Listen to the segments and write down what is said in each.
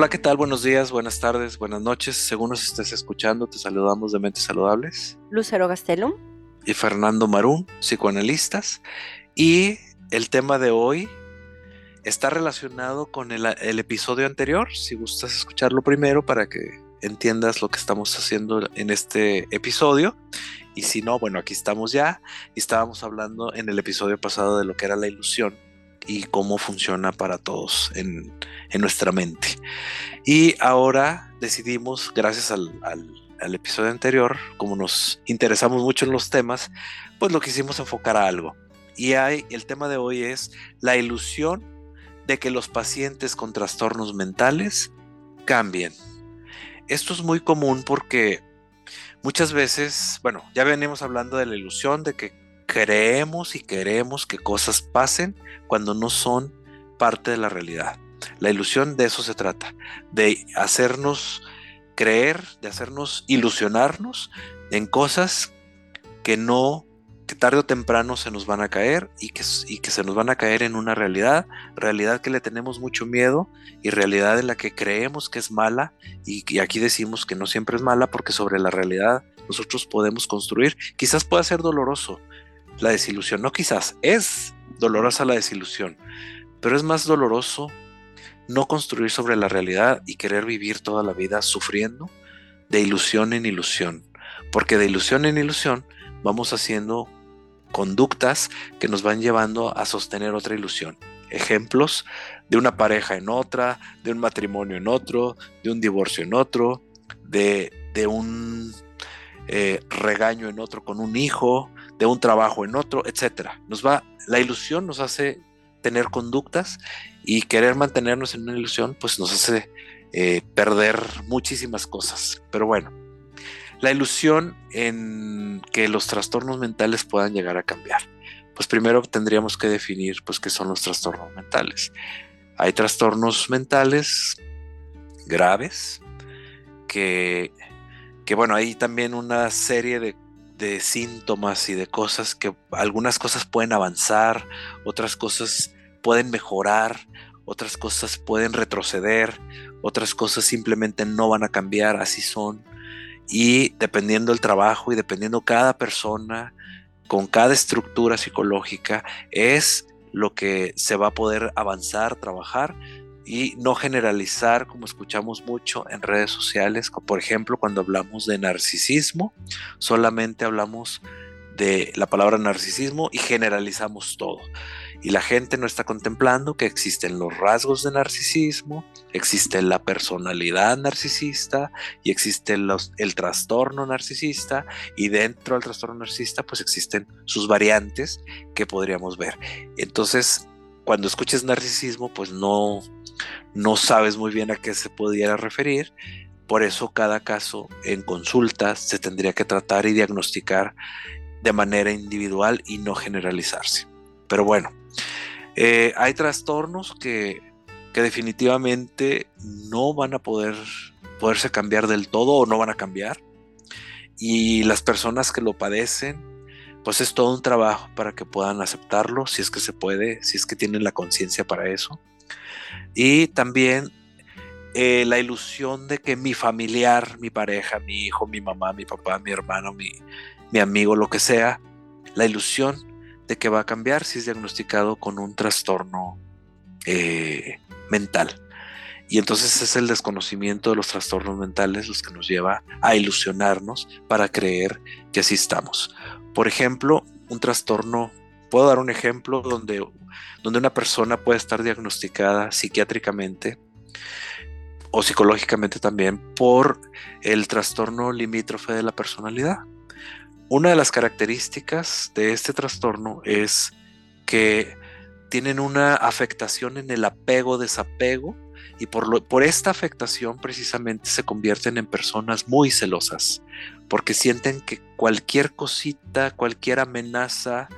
Hola, ¿qué tal? Buenos días, buenas tardes, buenas noches. Según nos estés escuchando, te saludamos de Mentes Saludables. Lucero Gastelum. Y Fernando Marún, psicoanalistas. Y el tema de hoy está relacionado con el, episodio anterior. Si gustas escucharlo primero para que entiendas lo que estamos haciendo en este episodio. Y si no, bueno, aquí estamos ya. Y estábamos hablando en el episodio pasado de lo que era la ilusión y cómo funciona para todos en, nuestra mente. Y ahora decidimos, gracias al, episodio anterior, como nos interesamos mucho en los temas, pues lo quisimos enfocar a algo. Y el tema de hoy es la ilusión de que los pacientes con trastornos mentales cambien. Esto es muy común porque muchas veces, bueno, ya venimos hablando de la ilusión de que creemos y queremos que cosas pasen cuando no son parte de la realidad. La ilusión de eso se trata, de hacernos creer, de hacernos ilusionarnos en cosas que no, que tarde o temprano se nos van a caer y que, y que se nos van a caer en una realidad, realidad que le tenemos mucho miedo y realidad en la que creemos que es mala y, y aquí decimos que no siempre es mala porque sobre la realidad nosotros podemos construir, quizás pueda ser doloroso, la desilusión. No quizás, es dolorosa la desilusión, pero es más doloroso no construir sobre la realidad y querer vivir toda la vida sufriendo de ilusión en ilusión. Porque de ilusión en ilusión vamos haciendo conductas que nos van llevando a sostener otra ilusión. Ejemplos de una pareja en otra, de un matrimonio en otro, de un divorcio en otro, de, un eh, regaño en otro con un hijo, de un trabajo en otro, etcétera. Nos va, la ilusión nos hace tener conductas y querer mantenernos en una ilusión, pues nos hace eh, perder muchísimas cosas. Pero bueno, la ilusión en que los trastornos mentales puedan llegar a cambiar. Pues primero tendríamos que definir, pues, qué son los trastornos mentales. Hay trastornos mentales graves que, que bueno, hay también una serie de de síntomas y de cosas que algunas cosas pueden avanzar, otras cosas pueden mejorar, otras cosas pueden retroceder, otras cosas simplemente no van a cambiar, así son. Y dependiendo del trabajo y dependiendo cada persona, con cada estructura psicológica, es lo que se va a poder avanzar, trabajar y no generalizar como escuchamos mucho en redes sociales, por ejemplo, cuando hablamos de narcisismo, solamente hablamos de la palabra narcisismo y generalizamos todo. Y la gente no está contemplando que existen los rasgos de narcisismo, existe la personalidad narcisista y existe los, el trastorno narcisista y dentro del trastorno narcisista pues existen sus variantes que podríamos ver. Entonces, cuando escuches narcisismo pues no no sabes muy bien a qué se pudiera referir. Por eso cada caso en consulta se tendría que tratar y diagnosticar de manera individual y no generalizarse. Pero bueno, eh, hay trastornos que, que, definitivamente no van a poder poderse cambiar del todo o no van a cambiar. Y las personas que lo padecen, pues es todo un trabajo para que puedan aceptarlo, si es que se puede, si es que tienen la conciencia para eso. Y también eh, la ilusión de que mi familiar, mi pareja, mi hijo, mi mamá, mi papá, mi hermano, mi, amigo, lo que sea, la ilusión de que va a cambiar si es diagnosticado con un trastorno eh, mental. Y entonces es el desconocimiento de los trastornos mentales los que nos lleva a ilusionarnos para creer que así estamos. Por ejemplo, un trastorno Puedo dar un ejemplo donde, donde una persona puede estar diagnosticada psiquiátricamente o psicológicamente también por el trastorno limítrofe de la personalidad. Una de las características de este trastorno es que tienen una afectación en el apego-desapego y por, por esta afectación precisamente se convierten en personas muy celosas porque sienten que cualquier cosita, cualquier amenaza,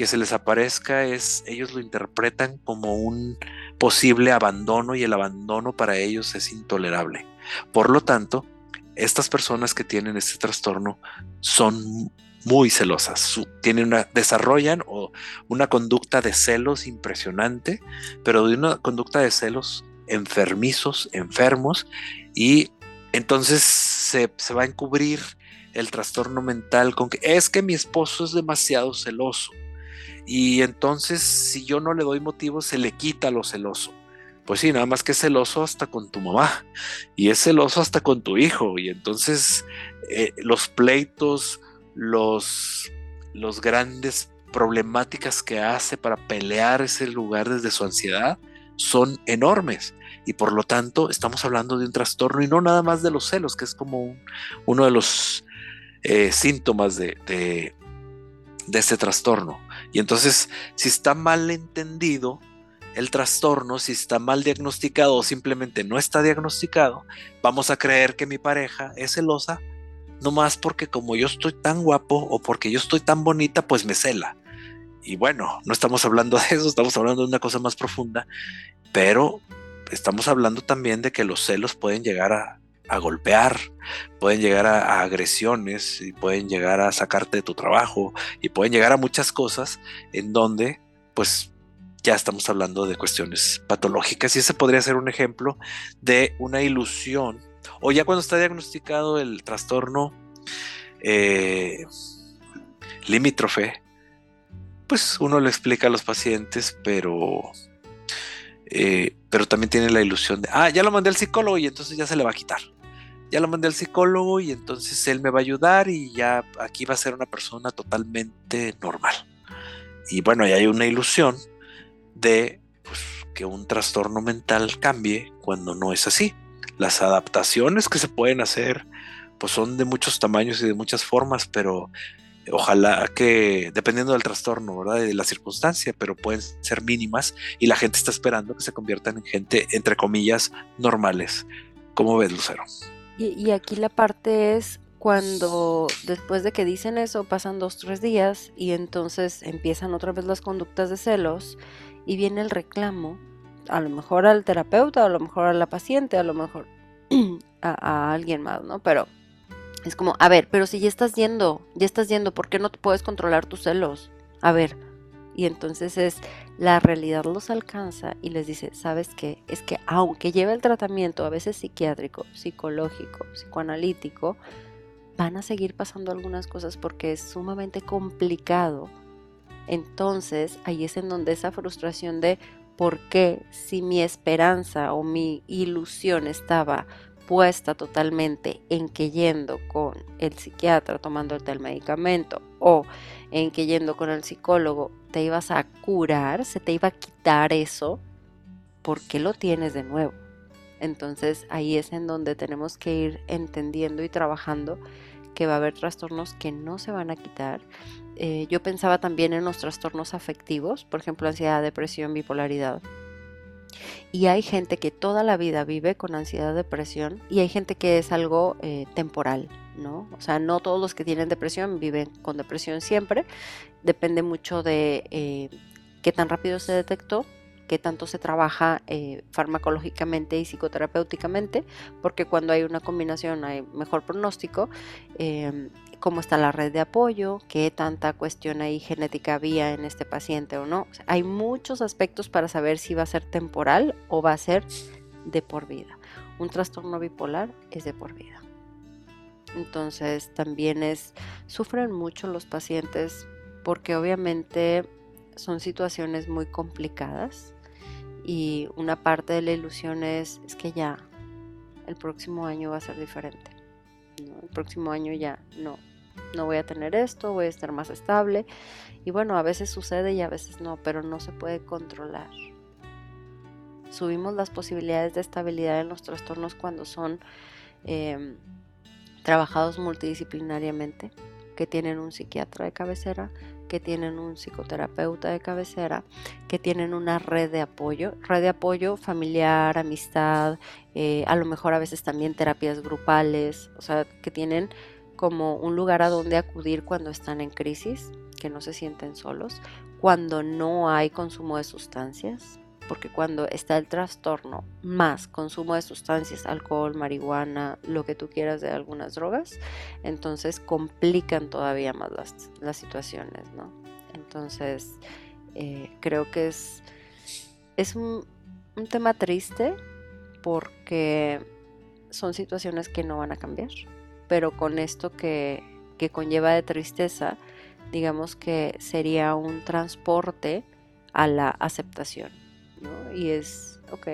que se les aparezca es, ellos lo interpretan como un posible abandono y el abandono para ellos es intolerable. Por lo tanto, estas personas que tienen este trastorno son muy celosas, tienen una, desarrollan o una conducta de celos impresionante, pero de una conducta de celos enfermizos, enfermos, y entonces se, se va a encubrir el trastorno mental con que es que mi esposo es demasiado celoso. Y entonces si yo no le doy motivo, se le quita lo celoso. Pues sí, nada más que es celoso hasta con tu mamá y es celoso hasta con tu hijo. Y entonces eh, los pleitos, los, los grandes problemáticas que hace para pelear ese lugar desde su ansiedad son enormes. Y por lo tanto estamos hablando de un trastorno y no nada más de los celos, que es como uno de los eh, síntomas de, de, de este trastorno. Y entonces, si está mal entendido el trastorno, si está mal diagnosticado o simplemente no está diagnosticado, vamos a creer que mi pareja es celosa, no más porque como yo estoy tan guapo o porque yo estoy tan bonita, pues me cela. Y bueno, no estamos hablando de eso, estamos hablando de una cosa más profunda, pero estamos hablando también de que los celos pueden llegar a, a golpear, pueden llegar a, agresiones y pueden llegar a sacarte de tu trabajo y pueden llegar a muchas cosas en donde pues ya estamos hablando de cuestiones patológicas. Y ese podría ser un ejemplo de una ilusión o ya cuando está diagnosticado el trastorno eh, limítrofe pues uno le explica a los pacientes pero eh, pero también tiene la ilusión de, ah, ya lo mandé al psicólogo y entonces ya se le va a quitar ya lo mandé al psicólogo y entonces él me va a ayudar y ya aquí va a ser una persona totalmente normal. Y bueno, hay una ilusión de pues, que un trastorno mental cambie cuando no es así. Las adaptaciones que se pueden hacer pues son de muchos tamaños y de muchas formas, pero ojalá que, dependiendo del trastorno, ¿verdad? De la circunstancia, pero pueden ser mínimas y la gente está esperando que se conviertan en gente, entre comillas, normales. ¿Cómo ves, Lucero? Y, aquí la parte es cuando después de que dicen eso pasan dos, tres días y entonces empiezan otra vez las conductas de celos y viene el reclamo, a lo mejor al terapeuta, a lo mejor a la paciente, a lo mejor a, alguien más, ¿no? Pero es como, a ver, pero si ya estás yendo, ya estás yendo, ¿por qué no puedes controlar tus celos? A ver, y entonces es la realidad los alcanza y les dice, ¿sabes qué? Es que aunque lleve el tratamiento, a veces psiquiátrico, psicológico, psicoanalítico, van a seguir pasando algunas cosas porque es sumamente complicado. Entonces ahí es en donde esa frustración de por qué si mi esperanza o mi ilusión estaba puesta totalmente en que yendo con el psiquiatra tomando el medicamento o en que yendo con el psicólogo te ibas a curar, se te iba a quitar eso, ¿por qué lo tienes de nuevo? Entonces ahí es en donde tenemos que ir entendiendo y trabajando que va a haber trastornos que no se van a quitar. Eh, yo pensaba también en los trastornos afectivos, por ejemplo, ansiedad, depresión, bipolaridad y hay gente que toda la vida vive con ansiedad, depresión y hay gente que es algo eh, temporal, ¿no? O sea, no todos los que tienen depresión viven con depresión siempre. Depende mucho de eh, qué tan rápido se detectó, qué tanto se trabaja eh, farmacológicamente y psicoterapéuticamente, porque cuando hay una combinación hay mejor pronóstico. Em, cómo está la red de apoyo, qué tanta cuestión ahí genética había en este paciente o no. hay muchos aspectos para saber si va a ser temporal o va a ser de por vida. Un trastorno bipolar es de por vida. Entonces también es, sufren mucho los pacientes porque obviamente son situaciones muy complicadas y una parte de la ilusión es, es que ya el próximo año va a ser diferente. El próximo año ya no, no voy a tener esto, voy a estar más estable. Y bueno, a veces sucede y a veces no, pero no se puede controlar. Subimos las posibilidades de estabilidad en los trastornos cuando son em, trabajados multidisciplinariamente, que tienen un psiquiatra de cabecera, que tienen un psicoterapeuta de cabecera, que tienen una red de apoyo, red de apoyo familiar, amistad, eh, a lo mejor a veces también terapias grupales, o sea, que tienen como un lugar a donde acudir cuando están en crisis, que no se sienten solos, cuando no hay consumo de sustancias, porque cuando está el trastorno más consumo de sustancias, alcohol, marihuana, lo que tú quieras de algunas drogas, entonces complican todavía más las, situaciones, ¿no? Entonces, eh, creo que es, es un, un tema triste porque son situaciones que no van a cambiar, pero con esto que, que conlleva de tristeza, digamos que sería un transporte a la aceptación, ¿no? Y es, ok,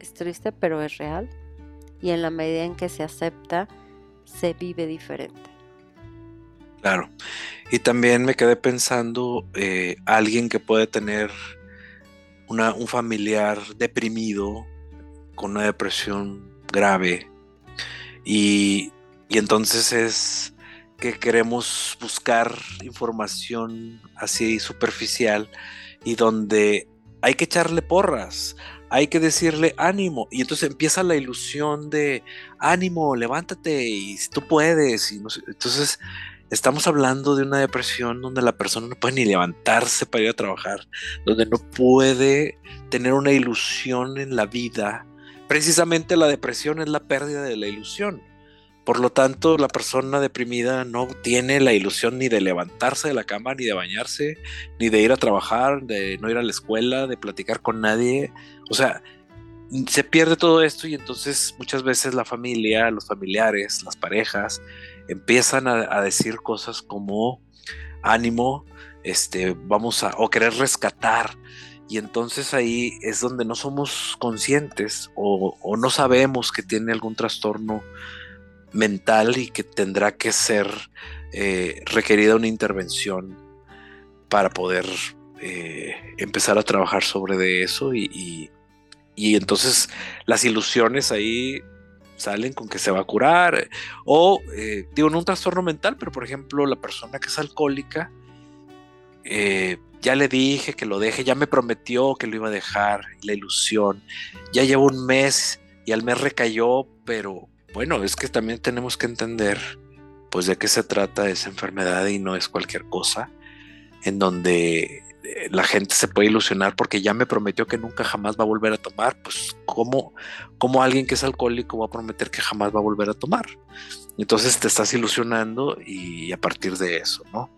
es triste, pero es real. Y en la medida en que se acepta, se vive diferente. Claro. Y también me quedé pensando, eh, alguien que puede tener un familiar deprimido, con una depresión grave, y, y entonces es que queremos buscar información así superficial y donde hay que echarle porras, hay que decirle ánimo y entonces empieza la ilusión de ánimo, levántate y tú puedes y no entonces estamos hablando de una depresión donde la persona no puede ni levantarse para ir a trabajar, donde no puede tener una ilusión en la vida. Precisamente la depresión es la pérdida de la ilusión. Por lo tanto, la persona deprimida no tiene la ilusión ni de levantarse de la cama, ni de bañarse, ni de ir a trabajar, de no ir a la escuela, de platicar con nadie. O sea, se pierde todo esto y entonces muchas veces la familia, los familiares, las parejas empiezan a, decir cosas como ánimo, este, vamos a, o querer rescatar. Y entonces ahí es donde no somos conscientes o, o no sabemos que tiene algún trastorno mental y que tendrá que ser eh, requerida una intervención para poder eh, empezar a trabajar sobre de eso y, entonces las ilusiones ahí salen con que se va a curar o eh, digo no un trastorno mental pero por ejemplo la persona que es alcohólica ya le dije que lo deje ya me prometió que lo iba a dejar la ilusión ya llevo un mes y al mes recayó pero bueno, es que también tenemos que entender pues de qué se trata esa enfermedad y no es cualquier cosa en donde eh, la gente se puede ilusionar porque ya me prometió que nunca jamás va a volver a tomar, pues ¿cómo, cómo alguien que es alcohólico va a prometer que jamás va a volver a tomar? Entonces te estás ilusionando y a partir de eso, ¿no?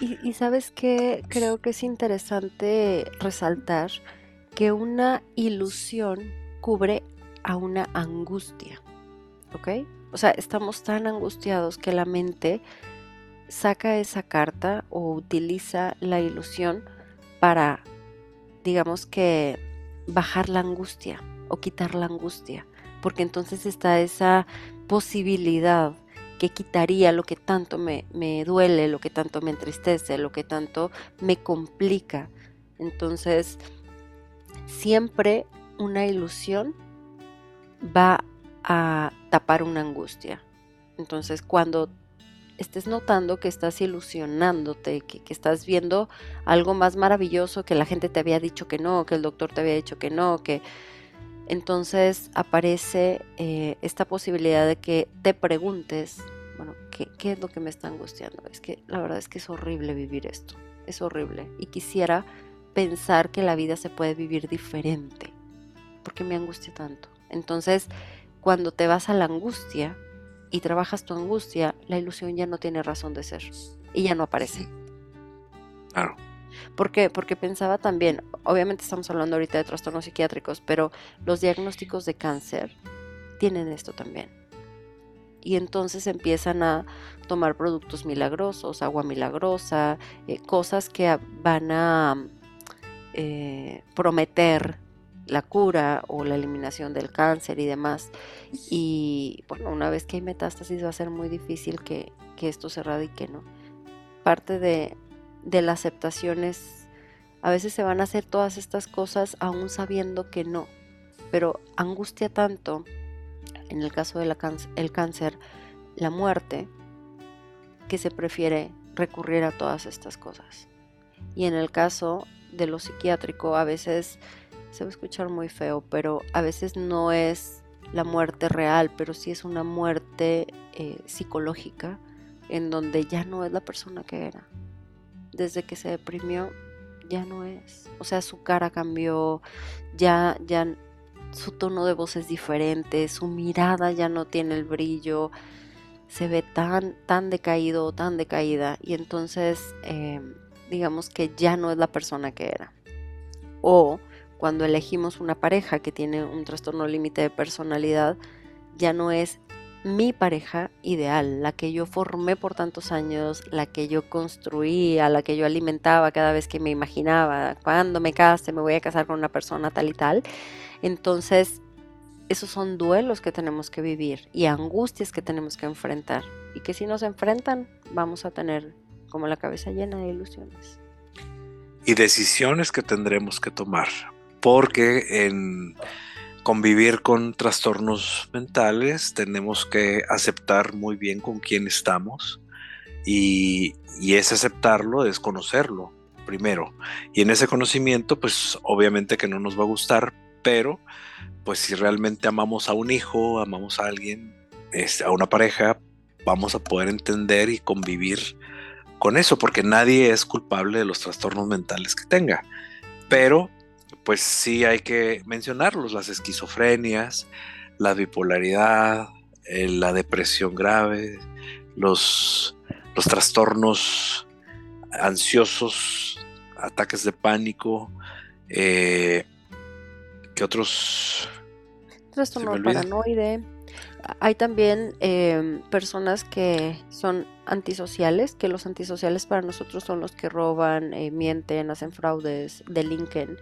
Y, y sabes que creo que es interesante resaltar que una ilusión cubre a una angustia. ¿Ok? O sea, estamos tan angustiados que la mente saca esa carta o utiliza la ilusión para, digamos que, bajar la angustia o quitar la angustia, porque entonces está esa posibilidad que quitaría lo que tanto me, me, duele, lo que tanto me entristece, lo que tanto me complica. Entonces, siempre una ilusión va a tapar una angustia. Entonces, cuando estés notando que estás ilusionándote, que, estás viendo algo más maravilloso que la gente te había dicho que no, que el doctor te había dicho que no, que entonces aparece eh, esta posibilidad de que te preguntes, bueno, ¿qué, ¿qué es lo que me está angustiando? Es que la verdad es que es horrible vivir esto, es horrible. Y quisiera pensar que la vida se puede vivir diferente. porque me angustia tanto? Entonces, cuando te vas a la angustia y trabajas tu angustia, la ilusión ya no tiene razón de ser y ya no aparece. Claro. ¿Por qué? Porque pensaba también, obviamente estamos hablando ahorita de trastornos psiquiátricos, pero los diagnósticos de cáncer tienen esto también. Y entonces empiezan a tomar productos milagrosos, agua milagrosa, eh, cosas que van a eh, prometer la cura o la eliminación del cáncer y demás. Y bueno, una vez que hay metástasis va a ser muy difícil que, esto se radique, ¿no? Parte de, de la aceptación es, a veces se van a hacer todas estas cosas aún sabiendo que no, pero angustia tanto, en el caso del el cáncer, la muerte, que se prefiere recurrir a todas estas cosas. Y en el caso de lo psiquiátrico, a veces se va a escuchar muy feo, pero a veces no es la muerte real, pero sí es una muerte eh, psicológica en donde ya no es la persona que era. Desde que se deprimió, ya no es. O sea, su cara cambió, ya, ya su tono de voz es diferente, su mirada ya no tiene el brillo, se ve tan, tan decaído, tan decaída, y entonces, em, digamos que ya no es la persona que era. O cuando elegimos una pareja que tiene un trastorno límite de personalidad, ya no es mi pareja ideal, la que yo formé por tantos años, la que yo construía, la que yo alimentaba cada vez que me imaginaba, cuando me case me voy a casar con una persona tal y tal. Entonces, esos son duelos que tenemos que vivir y angustias que tenemos que enfrentar y que si nos enfrentan vamos a tener como la cabeza llena de ilusiones. Y decisiones que tendremos que tomar, porque en convivir con trastornos mentales, tenemos que aceptar muy bien con quién estamos y, y es aceptarlo, es conocerlo primero. Y en ese conocimiento, pues obviamente que no nos va a gustar, pero pues si realmente amamos a un hijo, amamos a alguien, este, a una pareja, vamos a poder entender y convivir con eso, porque nadie es culpable de los trastornos mentales que tenga. Pero pues sí hay que mencionarlos, las esquizofrenias, la bipolaridad, eh, la depresión grave, los, los trastornos ansiosos, ataques de pánico, eh, ¿qué otros? Trastorno paranoide. Hay también em, personas que son antisociales, que los antisociales para nosotros son los que roban, eh, mienten, hacen fraudes, delinquen.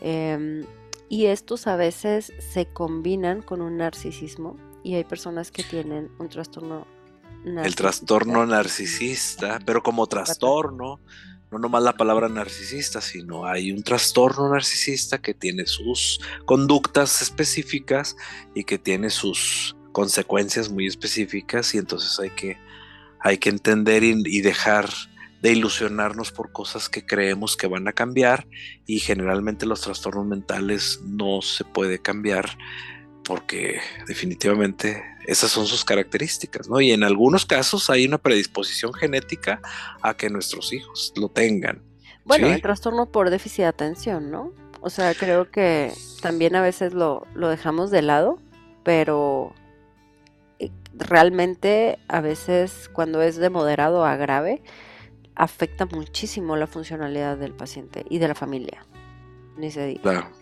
Em, y estos a veces se combinan con un narcisismo y hay personas que tienen un trastorno narcisista. El trastorno narcisista, pero como trastorno, no nomás la palabra narcisista, sino hay un trastorno narcisista que tiene sus conductas específicas y que tiene sus consecuencias muy específicas y entonces hay que, hay que entender y dejar de ilusionarnos por cosas que creemos que van a cambiar y generalmente los trastornos mentales no se puede cambiar porque definitivamente esas son sus características, ¿no? Y en algunos casos hay una predisposición genética a que nuestros hijos lo tengan. Bueno, el trastorno por déficit de atención, ¿no? O sea, creo que también a veces lo, lo dejamos de lado, pero eh, realmente a veces cuando es de moderado a grave, afecta muchísimo la funcionalidad del paciente y de la familia. Ni se diga. Claro.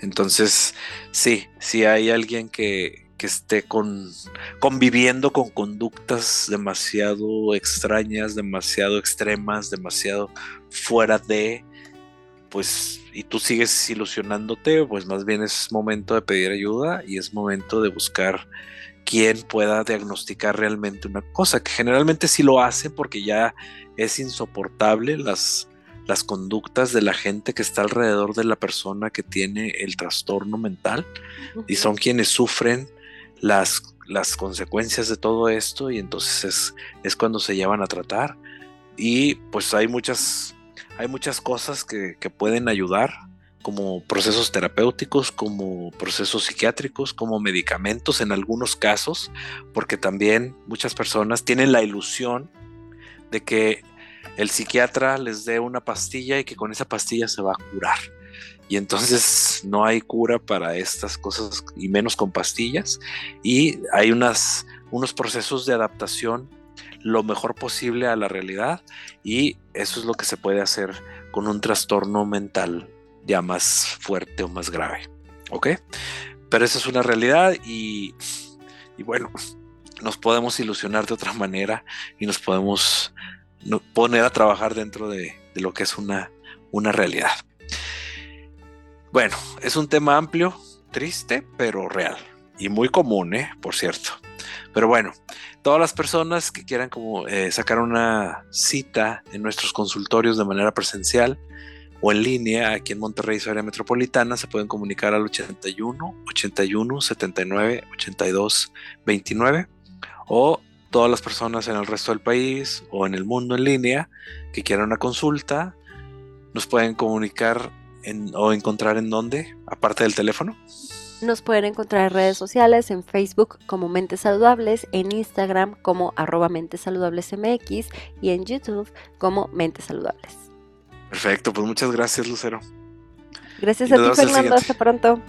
Entonces, sí, si hay alguien que, que esté con, conviviendo con conductas demasiado extrañas, demasiado extremas, demasiado fuera de, pues, y tú sigues ilusionándote, pues más bien es momento de pedir ayuda y es momento de buscar quien pueda diagnosticar realmente una cosa, que generalmente sí lo hace porque ya es insoportable las, las conductas de la gente que está alrededor de la persona que tiene el trastorno mental y son quienes sufren las, las consecuencias de todo esto y entonces es, es, cuando se llevan a tratar. Y pues hay muchas, hay muchas cosas que, que pueden ayudar como procesos terapéuticos, como procesos psiquiátricos, como medicamentos en algunos casos, porque también muchas personas tienen la ilusión de que el psiquiatra les dé una pastilla y que con esa pastilla se va a curar. Y entonces no hay cura para estas cosas y menos con pastillas. Y hay unos procesos de adaptación lo mejor posible a la realidad y eso es lo que se puede hacer con un trastorno mental ya más fuerte o más grave. ¿Ok? Pero esa es una realidad y, y bueno, nos podemos ilusionar de otra manera y nos podemos poner a trabajar dentro de, lo que es una, una realidad. Bueno, es un tema amplio, triste, pero real y muy común, ¿eh? por cierto. Pero bueno, todas las personas que quieran como eh, sacar una cita en nuestros consultorios de manera presencial o en línea aquí en Monterrey, su área metropolitana, se pueden comunicar al 81 81 79 82 29 o todas las personas en el resto del país o en el mundo en línea que quieran una consulta, nos pueden comunicar o encontrar en dónde, aparte del teléfono. Nos pueden encontrar en redes sociales, en Facebook como Mentes Saludables, en Instagram como arroba Mentes Saludables MX y en YouTube como Mentes Saludables. Perfecto, pues muchas gracias Lucero. Gracias a ti Fernando, hasta pronto.